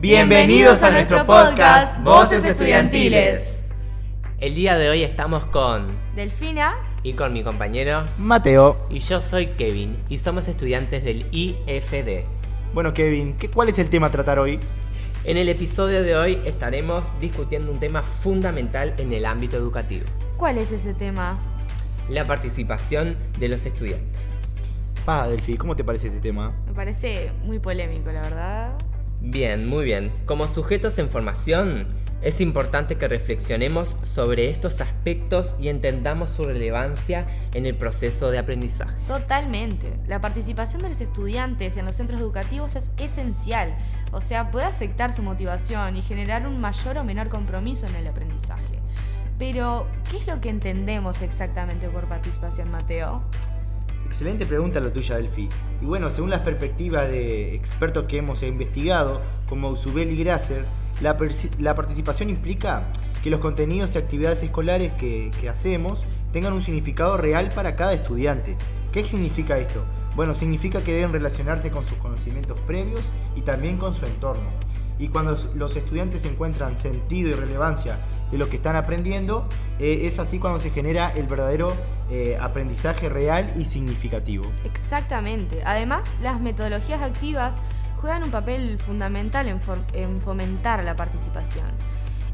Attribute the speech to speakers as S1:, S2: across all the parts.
S1: Bienvenidos a nuestro podcast Voces Estudiantiles.
S2: El día de hoy estamos con
S3: Delfina
S2: y con mi compañero
S1: Mateo.
S2: y yo soy Kevin y somos estudiantes del IFD.
S1: Bueno, Kevin, ¿qué, ¿cuál es el tema a tratar hoy?
S2: En el episodio de hoy estaremos discutiendo un tema fundamental en el ámbito educativo,
S3: ¿Cuál es ese tema?
S2: la participación de los estudiantes.
S1: Pa, Delphi, ¿cómo te parece este tema?
S3: Me parece muy polémico, la verdad.
S2: Bien, muy bien. Como sujetos en formación, es importante que reflexionemos sobre estos aspectos y entendamos su relevancia en el proceso de aprendizaje.
S3: Totalmente. La participación de los estudiantes en los centros educativos es esencial. O sea, puede afectar su motivación y generar un mayor o menor compromiso en el aprendizaje. Pero, ¿qué es lo que entendemos exactamente por participación, Mateo?
S1: Excelente pregunta la tuya, Delphi. Y bueno, según las perspectivas de expertos que hemos investigado, como Usubel y Grasser, la, la participación implica que los contenidos y actividades escolares que, que hacemos tengan un significado real para cada estudiante. ¿Qué significa esto? Bueno, significa que deben relacionarse con sus conocimientos previos y también con su entorno. Y cuando los estudiantes encuentran sentido y relevancia de lo que están aprendiendo, eh, es así cuando se genera el verdadero eh, aprendizaje real y significativo.
S3: Exactamente. Además, las metodologías activas juegan un papel fundamental en, en fomentar la participación.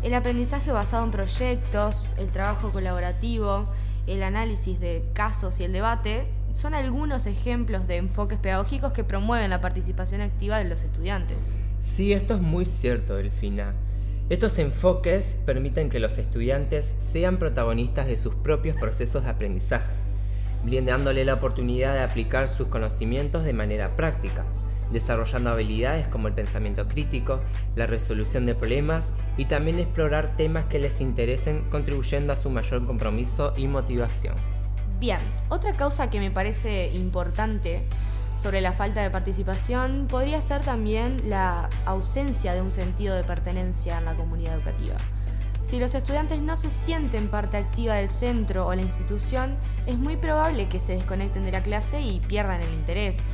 S3: El aprendizaje basado en proyectos, el trabajo colaborativo, el análisis de casos y el debate son algunos ejemplos de enfoques pedagógicos que promueven la participación activa de los estudiantes.
S2: Sí, esto es muy cierto, Delfina. Estos enfoques permiten que los estudiantes sean protagonistas de sus propios procesos de aprendizaje, brindándole la oportunidad de aplicar sus conocimientos de manera práctica, desarrollando habilidades como el pensamiento crítico, la resolución de problemas y también explorar temas que les interesen, contribuyendo a su mayor compromiso y motivación.
S3: Bien, otra causa que me parece importante sobre la falta de participación podría ser también la ausencia de un sentido de pertenencia en la comunidad educativa. Si los estudiantes no se sienten parte activa del centro o la institución, es muy probable que se desconecten de la clase y pierdan el interés.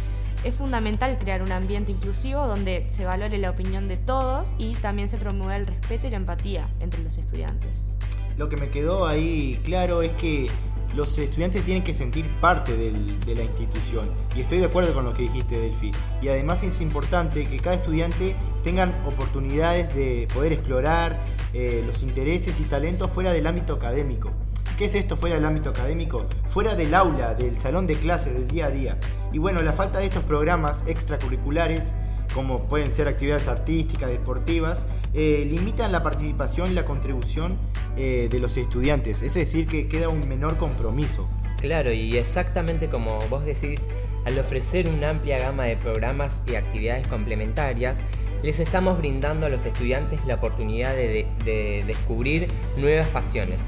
S3: Es fundamental crear un ambiente inclusivo donde se valore la opinión de todos y también se promueva el respeto y la empatía entre los estudiantes.
S1: Lo que me quedó ahí claro es que los estudiantes tienen que sentir parte de la institución. Y estoy de acuerdo con lo que dijiste, Delphi. Y además es importante que cada estudiante tengan oportunidades de poder explorar eh, los intereses y talentos fuera del ámbito académico. ¿Qué es esto fuera del ámbito académico? Fuera del aula, del salón de clases, del día a día. Y bueno, la falta de estos programas extracurriculares como pueden ser actividades artísticas, deportivas, eh, limitan la participación y la contribución eh, de los estudiantes. Es decir, que queda un menor compromiso.
S2: Claro, y exactamente como vos decís, al ofrecer una amplia gama de programas y actividades complementarias, les estamos brindando a los estudiantes la oportunidad de, de- de descubrir nuevas pasiones,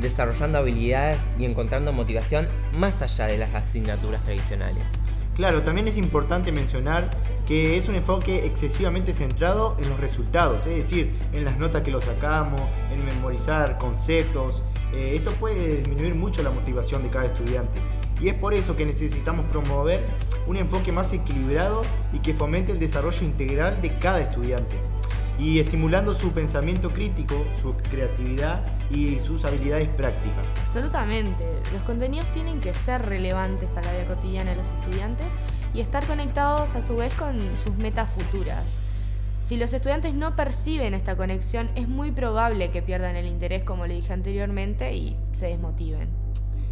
S2: desarrollando habilidades y encontrando motivación más allá de las asignaturas tradicionales.
S1: Claro, también es importante mencionar que es un enfoque excesivamente centrado en los resultados, es decir, en las notas que lo sacamos, en memorizar conceptos. Eh, esto puede disminuir mucho la motivación de cada estudiante. Y es por eso que necesitamos promover un enfoque más equilibrado y que fomente el desarrollo integral de cada estudiante. Y estimulando su pensamiento crítico, su creatividad y sus habilidades prácticas.
S3: Absolutamente. Los contenidos tienen que ser relevantes para la vida cotidiana de los estudiantes y estar conectados a su vez con sus metas futuras. Si los estudiantes no perciben esta conexión, es muy probable que pierdan el interés, como le dije anteriormente, y se desmotiven.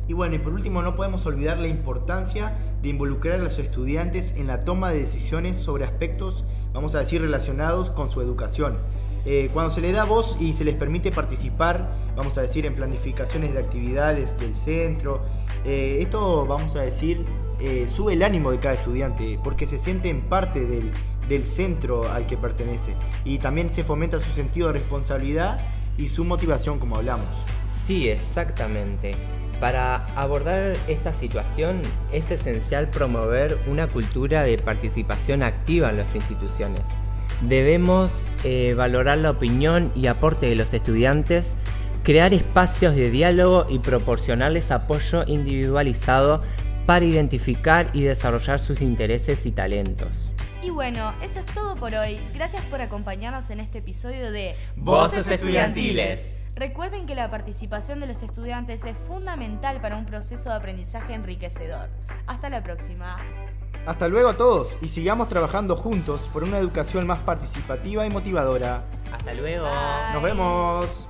S1: Y bueno, y por último no podemos olvidar la importancia de involucrar a los estudiantes en la toma de decisiones sobre aspectos, vamos a decir, relacionados con su educación. Eh, cuando se les da voz y se les permite participar, vamos a decir, en planificaciones de actividades del centro, eh, esto, vamos a decir, eh, sube el ánimo de cada estudiante, porque se sienten parte del, del centro al que pertenece. Y también se fomenta su sentido de responsabilidad y su motivación, como hablamos.
S2: Sí, exactamente. Para abordar esta situación es esencial promover una cultura de participación activa en las instituciones. Debemos eh, valorar la opinión y aporte de los estudiantes, crear espacios de diálogo y proporcionarles apoyo individualizado para identificar y desarrollar sus intereses y talentos.
S3: Y Y bueno, eso es todo por hoy. Gracias por acompañarnos en este episodio de
S2: Voces Estudiantiles.
S3: Recuerden que la participación de los estudiantes es fundamental para un proceso de aprendizaje enriquecedor. Hasta la próxima.
S1: Hasta luego a todos y sigamos trabajando juntos por una educación más participativa y motivadora.
S2: Hasta luego.
S3: Bye.
S1: Nos vemos.